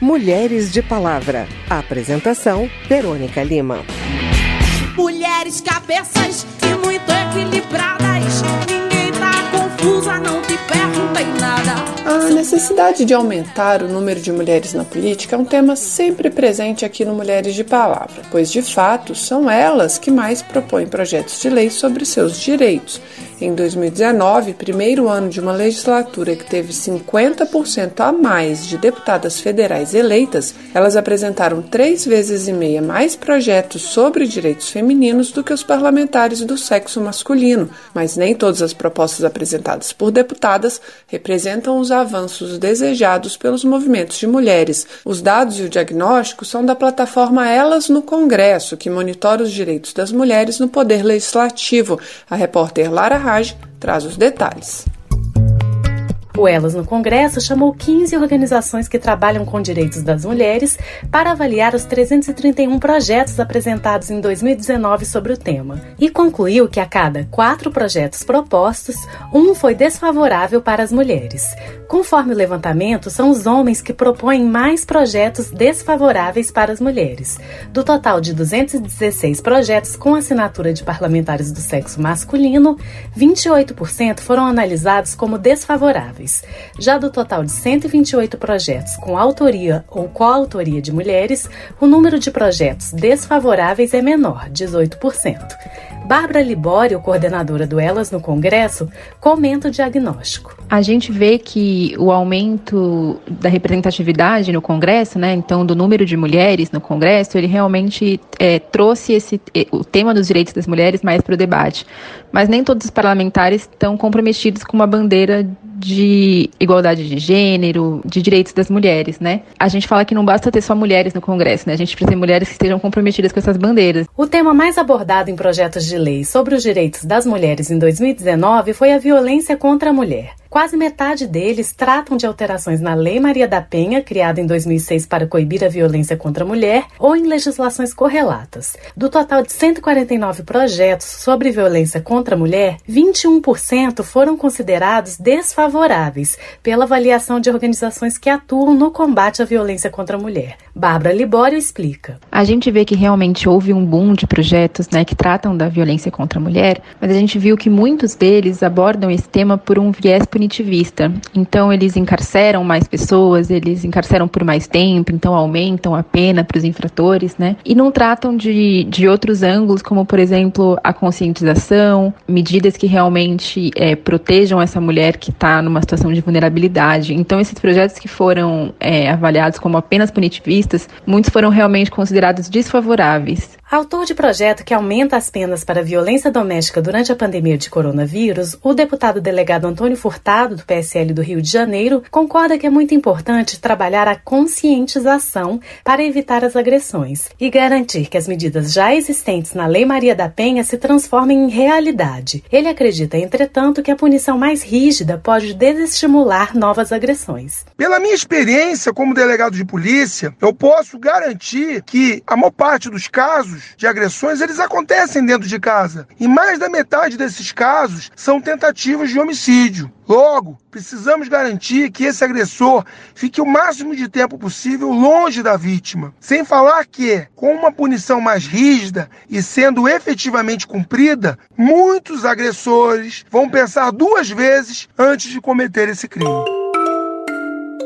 Mulheres de Palavra. Apresentação: Verônica Lima. Mulheres cabeças e muito equilibradas. Não te nada. A necessidade de aumentar o número de mulheres na política é um tema sempre presente aqui no Mulheres de Palavra, pois de fato são elas que mais propõem projetos de lei sobre seus direitos em 2019, primeiro ano de uma legislatura que teve 50% a mais de deputadas federais eleitas, elas apresentaram três vezes e meia mais projetos sobre direitos femininos do que os parlamentares do sexo masculino, mas nem todas as propostas apresentadas por deputadas representam os avanços desejados pelos movimentos de mulheres. Os dados e o diagnóstico são da plataforma Elas no Congresso, que monitora os direitos das mulheres no poder legislativo. A repórter Lara traz os detalhes. O Elas no Congresso chamou 15 organizações que trabalham com direitos das mulheres para avaliar os 331 projetos apresentados em 2019 sobre o tema e concluiu que a cada quatro projetos propostos, um foi desfavorável para as mulheres. Conforme o levantamento, são os homens que propõem mais projetos desfavoráveis para as mulheres. Do total de 216 projetos com assinatura de parlamentares do sexo masculino, 28% foram analisados como desfavoráveis. Já do total de 128 projetos com autoria ou coautoria de mulheres, o número de projetos desfavoráveis é menor, 18%. Bárbara Libório, coordenadora do Elas no Congresso, comenta o diagnóstico. A gente vê que o aumento da representatividade no Congresso, né, então do número de mulheres no Congresso, ele realmente é, trouxe esse, o tema dos direitos das mulheres mais para o debate. Mas nem todos os parlamentares estão comprometidos com uma bandeira de igualdade de gênero, de direitos das mulheres, né? A gente fala que não basta ter só mulheres no Congresso, né? A gente precisa ter mulheres que estejam comprometidas com essas bandeiras. O tema mais abordado em projetos de lei sobre os direitos das mulheres em 2019 foi a violência contra a mulher. Quase metade deles tratam de alterações na Lei Maria da Penha, criada em 2006 para coibir a violência contra a mulher, ou em legislações correlatas. Do total de 149 projetos sobre violência contra a mulher, 21% foram considerados desfavoráveis pela avaliação de organizações que atuam no combate à violência contra a mulher. Bárbara Libório explica. A gente vê que realmente houve um boom de projetos né, que tratam da violência contra a mulher, mas a gente viu que muitos deles abordam esse tema por um viés punitivista. Então, eles encarceram mais pessoas, eles encarceram por mais tempo, então aumentam a pena para os infratores, né? E não tratam de, de outros ângulos, como, por exemplo, a conscientização, medidas que realmente é, protejam essa mulher que está numa situação de vulnerabilidade. Então, esses projetos que foram é, avaliados como apenas punitivistas, muitos foram realmente considerados desfavoráveis. Autor de projeto que aumenta as penas para violência doméstica durante a pandemia de coronavírus, o deputado delegado Antônio Furtado, do PSL do Rio de Janeiro, concorda que é muito importante trabalhar a conscientização para evitar as agressões e garantir que as medidas já existentes na Lei Maria da Penha se transformem em realidade. Ele acredita, entretanto, que a punição mais rígida pode desestimular novas agressões. Pela minha experiência como delegado de polícia, eu posso garantir que a maior parte dos casos de agressões, eles acontecem dentro de casa. E mais da metade desses casos são tentativas de homicídio. Logo, precisamos garantir que esse agressor fique o máximo de tempo possível longe da vítima. Sem falar que, com uma punição mais rígida e sendo efetivamente cumprida, muitos agressores vão pensar duas vezes antes de cometer esse crime.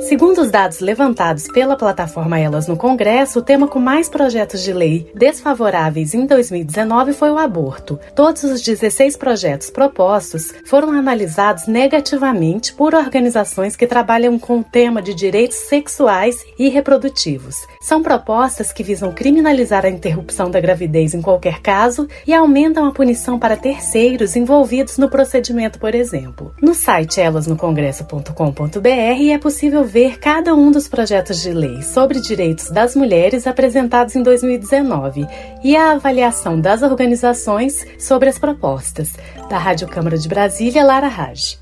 Segundo os dados levantados pela plataforma Elas no Congresso, o tema com mais projetos de lei desfavoráveis em 2019 foi o aborto. Todos os 16 projetos propostos foram analisados negativamente por organizações que trabalham com o tema de direitos sexuais e reprodutivos. São propostas que visam criminalizar a interrupção da gravidez em qualquer caso e aumentam a punição para terceiros envolvidos no procedimento, por exemplo. No site elasnocongresso.com.br é possível ver cada um dos projetos de lei sobre direitos das mulheres apresentados em 2019 e a avaliação das organizações sobre as propostas. Da Rádio Câmara de Brasília, Lara Raj.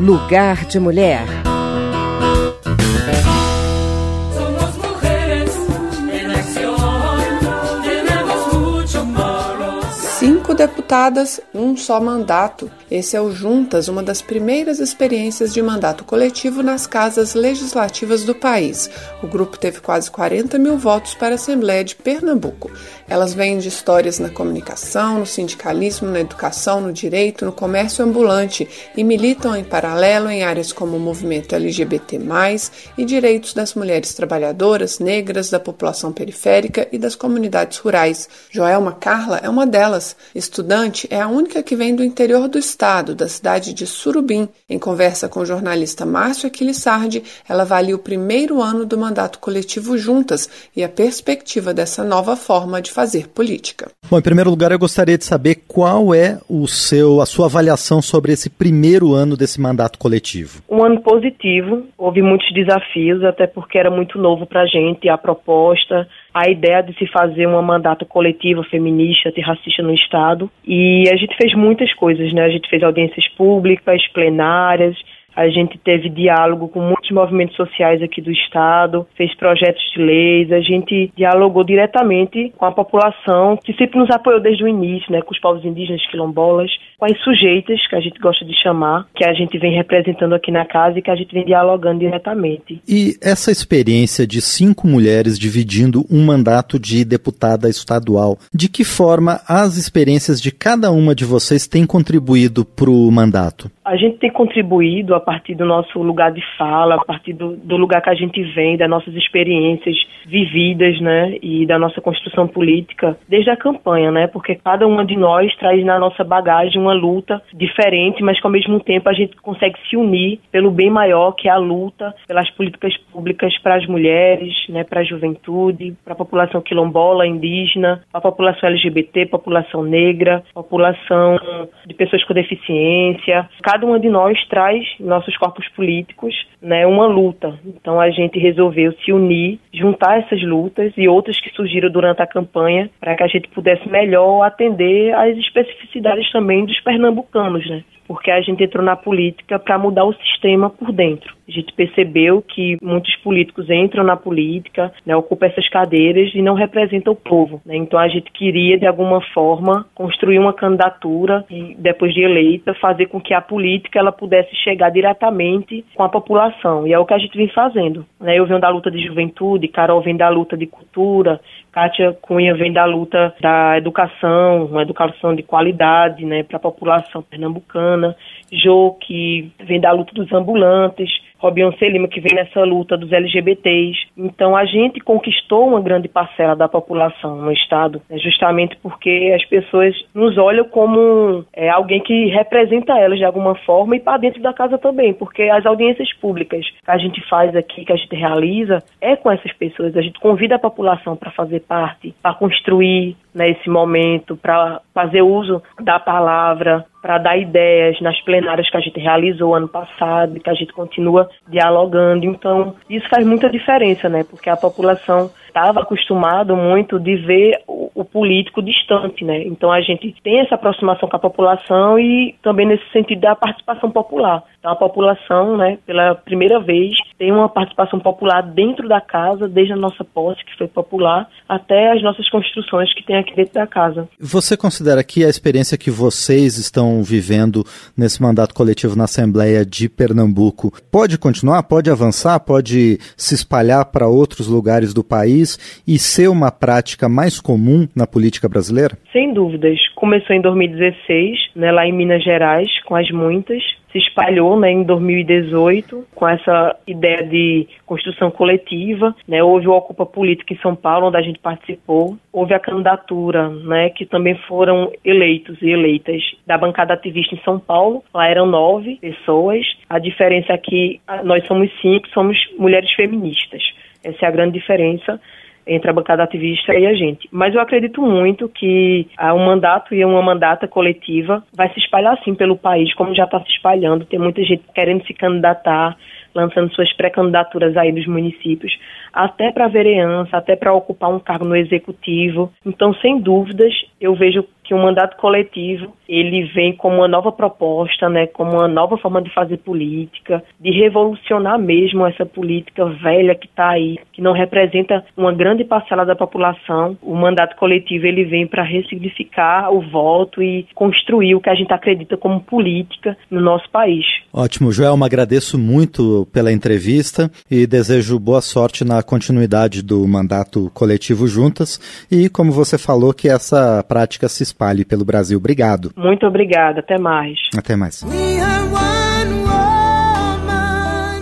Lugar de Mulher. Deputadas, um só mandato. Esse é o Juntas, uma das primeiras experiências de mandato coletivo nas casas legislativas do país. O grupo teve quase 40 mil votos para a Assembleia de Pernambuco. Elas vêm de histórias na comunicação, no sindicalismo, na educação, no direito, no comércio ambulante e militam em paralelo em áreas como o movimento LGBT, e direitos das mulheres trabalhadoras, negras, da população periférica e das comunidades rurais. Joelma Carla é uma delas. Estudante, é a única que vem do interior do estado, da cidade de Surubim. Em conversa com o jornalista Márcio Aquilissardi, ela avalia o primeiro ano do mandato coletivo juntas e a perspectiva dessa nova forma de fazer política. Bom, em primeiro lugar, eu gostaria de saber qual é o seu, a sua avaliação sobre esse primeiro ano desse mandato coletivo. Um ano positivo, houve muitos desafios, até porque era muito novo para a gente a proposta, a ideia de se fazer um mandato coletivo feminista, antirracista no Estado. E a gente fez muitas coisas, né? A gente fez audiências públicas, plenárias, a gente teve diálogo com muitos movimentos sociais aqui do estado, fez projetos de leis, a gente dialogou diretamente com a população que sempre nos apoiou desde o início, né, com os povos indígenas quilombolas, com as sujeitas, que a gente gosta de chamar, que a gente vem representando aqui na casa e que a gente vem dialogando diretamente. E essa experiência de cinco mulheres dividindo um mandato de deputada estadual, de que forma as experiências de cada uma de vocês têm contribuído para o mandato? A gente tem contribuído a partir do nosso lugar de fala, a partir do, do lugar que a gente vem, das nossas experiências vividas, né, e da nossa construção política, desde a campanha, né, porque cada uma de nós traz na nossa bagagem uma luta diferente, mas que ao mesmo tempo a gente consegue se unir pelo bem maior, que é a luta pelas políticas públicas para as mulheres, né, para a juventude, para a população quilombola, indígena, para a população LGBT, população negra, população de pessoas com deficiência cada uma de nós traz nossos corpos políticos, né, uma luta. Então a gente resolveu se unir, juntar essas lutas e outras que surgiram durante a campanha para que a gente pudesse melhor atender às especificidades também dos pernambucanos, né? porque a gente entrou na política para mudar o sistema por dentro. A gente percebeu que muitos políticos entram na política, né, ocupam essas cadeiras e não representam o povo. Né? Então a gente queria, de alguma forma, construir uma candidatura e, depois de eleita, fazer com que a política ela pudesse chegar diretamente com a população. E é o que a gente vem fazendo. Né? Eu venho da luta de juventude, Carol vem da luta de cultura, Kátia Cunha vem da luta da educação, uma educação de qualidade né, para a população pernambucana. Jô, que vem da luta dos ambulantes. Robion Lima, que vem nessa luta dos LGBTs. Então, a gente conquistou uma grande parcela da população no Estado, né, justamente porque as pessoas nos olham como é, alguém que representa elas de alguma forma e para dentro da casa também, porque as audiências públicas que a gente faz aqui, que a gente realiza, é com essas pessoas. A gente convida a população para fazer parte, para construir nesse né, momento, para fazer uso da palavra, para dar ideias nas plenárias que a gente realizou ano passado que a gente continua dialogando. Então, isso faz muita diferença, né? Porque a população estava acostumado muito de ver o, o, político distante, né? Então a gente tem essa aproximação com a população e também nesse sentido da participação popular. Então a população, né, pela primeira vez, tem uma participação popular dentro da casa, desde a nossa posse, que foi popular, até as nossas construções que tem aqui dentro da casa. Você considera que a experiência que vocês estão vivendo nesse mandato coletivo na Assembleia de Pernambuco pode continuar, pode avançar, pode se espalhar para outros lugares do país? e ser uma prática mais comum na política brasileira? Sem dúvidas. Começou em 2016, né, lá em Minas Gerais, com as muitas. Se espalhou né, em 2018 com essa ideia de construção coletiva. Né, houve o Ocupa Política em São Paulo, onde a gente participou. Houve a candidatura, né, que também foram eleitos e eleitas da bancada ativista em São Paulo. Lá eram nove pessoas. A diferença é que nós somos cinco, somos mulheres feministas. Essa é a grande diferença entre a bancada ativista e a gente. Mas eu acredito muito que ah, um mandato e uma mandata coletiva vai se espalhar assim pelo país, como já está se espalhando. Tem muita gente querendo se candidatar, lançando suas pré-candidaturas aí nos municípios, até para vereança, até para ocupar um cargo no executivo. Então, sem dúvidas, eu vejo que o mandato coletivo ele vem como uma nova proposta, né, como uma nova forma de fazer política, de revolucionar mesmo essa política velha que está aí, que não representa uma grande parcela da população. O mandato coletivo ele vem para ressignificar o voto e construir o que a gente acredita como política no nosso país. Ótimo, Joelma, agradeço muito pela entrevista e desejo boa sorte na continuidade do mandato coletivo juntas e, como você falou, que essa prática se espalhe pelo Brasil. Obrigado. Muito obrigada, até mais. Até mais.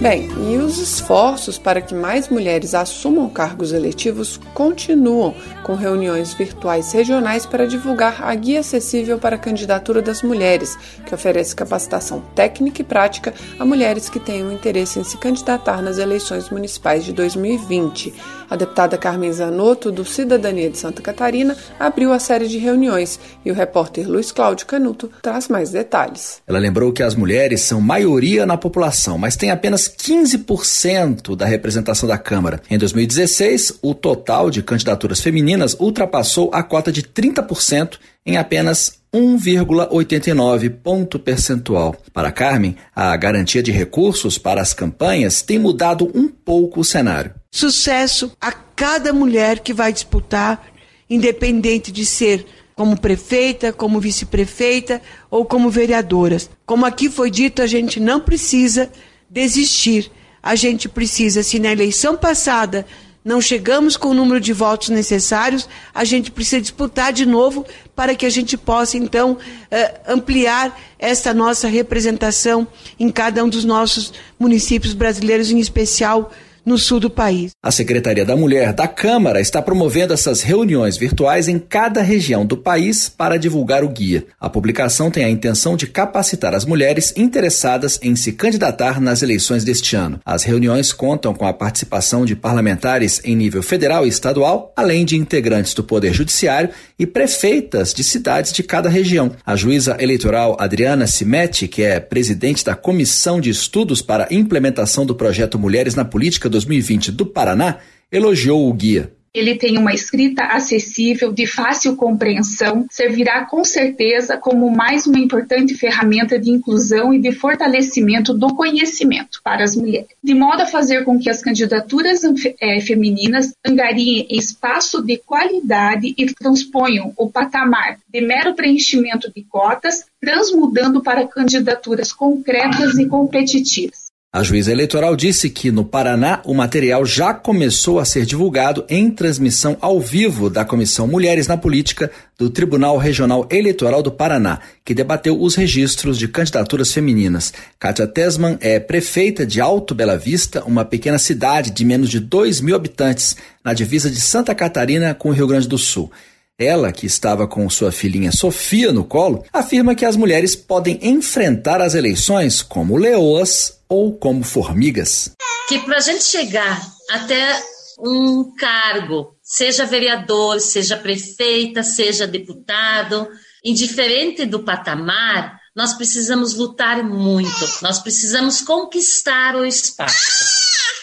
Bem, e os esforços para que mais mulheres assumam cargos eletivos continuam, com reuniões virtuais regionais para divulgar a Guia Acessível para a Candidatura das Mulheres, que oferece capacitação técnica e prática a mulheres que tenham interesse em se candidatar nas eleições municipais de 2020. A deputada Carmen Zanotto, do Cidadania de Santa Catarina, abriu a série de reuniões e o repórter Luiz Cláudio Canuto traz mais detalhes. Ela lembrou que as mulheres são maioria na população, mas têm apenas 15% da representação da Câmara. Em 2016, o total de candidaturas femininas ultrapassou a cota de 30% em apenas 1,89 ponto percentual. Para Carmen, a garantia de recursos para as campanhas tem mudado um pouco o cenário. Sucesso a cada mulher que vai disputar, independente de ser como prefeita, como vice-prefeita ou como vereadoras. Como aqui foi dito, a gente não precisa desistir. A gente precisa, se na eleição passada não chegamos com o número de votos necessários, a gente precisa disputar de novo para que a gente possa, então, eh, ampliar essa nossa representação em cada um dos nossos municípios brasileiros, em especial no sul do país. A Secretaria da Mulher da Câmara está promovendo essas reuniões virtuais em cada região do país para divulgar o guia. A publicação tem a intenção de capacitar as mulheres interessadas em se candidatar nas eleições deste ano. As reuniões contam com a participação de parlamentares em nível federal e estadual, além de integrantes do Poder Judiciário e prefeitas de cidades de cada região. A juíza eleitoral Adriana Simetti, que é presidente da Comissão de Estudos para a Implementação do Projeto Mulheres na Política 2020 do Paraná, elogiou o guia. Ele tem uma escrita acessível, de fácil compreensão, servirá com certeza como mais uma importante ferramenta de inclusão e de fortalecimento do conhecimento para as mulheres, de modo a fazer com que as candidaturas é, femininas angariem espaço de qualidade e transponham o patamar de mero preenchimento de cotas, transmudando para candidaturas concretas e competitivas. A juíza eleitoral disse que no Paraná o material já começou a ser divulgado em transmissão ao vivo da Comissão Mulheres na Política do Tribunal Regional Eleitoral do Paraná, que debateu os registros de candidaturas femininas. Kátia Tesman é prefeita de Alto Bela Vista, uma pequena cidade de menos de 2 mil habitantes, na divisa de Santa Catarina com o Rio Grande do Sul. Ela, que estava com sua filhinha Sofia no colo, afirma que as mulheres podem enfrentar as eleições como leoas ou como formigas. Que para a gente chegar até um cargo, seja vereador, seja prefeita, seja deputado, indiferente do patamar, nós precisamos lutar muito, nós precisamos conquistar o espaço.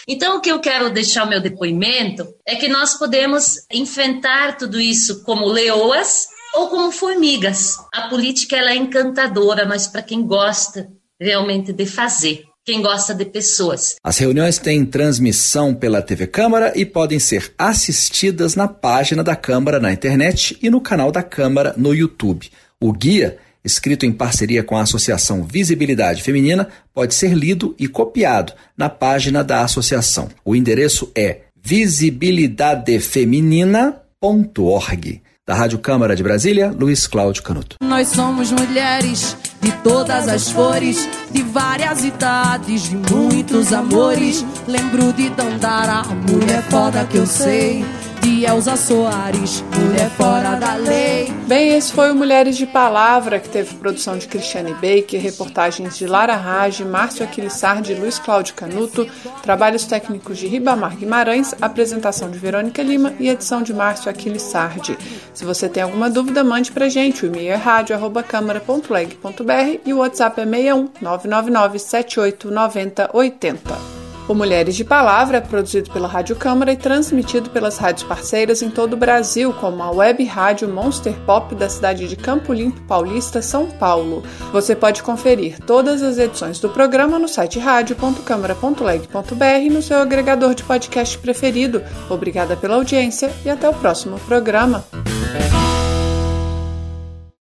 Então, o que eu quero deixar o meu depoimento é que nós podemos enfrentar tudo isso como leoas ou como formigas. A política ela é encantadora, mas para quem gosta realmente de fazer quem gosta de pessoas. As reuniões têm transmissão pela TV Câmara e podem ser assistidas na página da Câmara na internet e no canal da Câmara no YouTube. O guia escrito em parceria com a Associação Visibilidade Feminina, pode ser lido e copiado na página da associação. O endereço é visibilidadefeminina.org. Da Rádio Câmara de Brasília, Luiz Cláudio Canuto. Nós somos mulheres de todas as cores, de várias idades, de muitos amores. Lembro de Dandara, mulher foda que eu sei de Elza Soares, mulher fora da lei. Bem, esse foi o Mulheres de Palavra, que teve produção de Cristiane Baker, reportagens de Lara Rage, Márcio Aquilissardi e Luiz Cláudio Canuto, trabalhos técnicos de Ribamar Guimarães, apresentação de Verônica Lima e edição de Márcio Aquilissardi. Se você tem alguma dúvida, mande pra gente. O e-mail é rádio.câmara.leg.br e o WhatsApp é 61 999 78 90 80. O Mulheres de Palavra é produzido pela Rádio Câmara e transmitido pelas rádios parceiras em todo o Brasil, como a web rádio Monster Pop da cidade de Campo Limpo Paulista, São Paulo. Você pode conferir todas as edições do programa no site rádio.câmara.leg.br no seu agregador de podcast preferido. Obrigada pela audiência e até o próximo programa.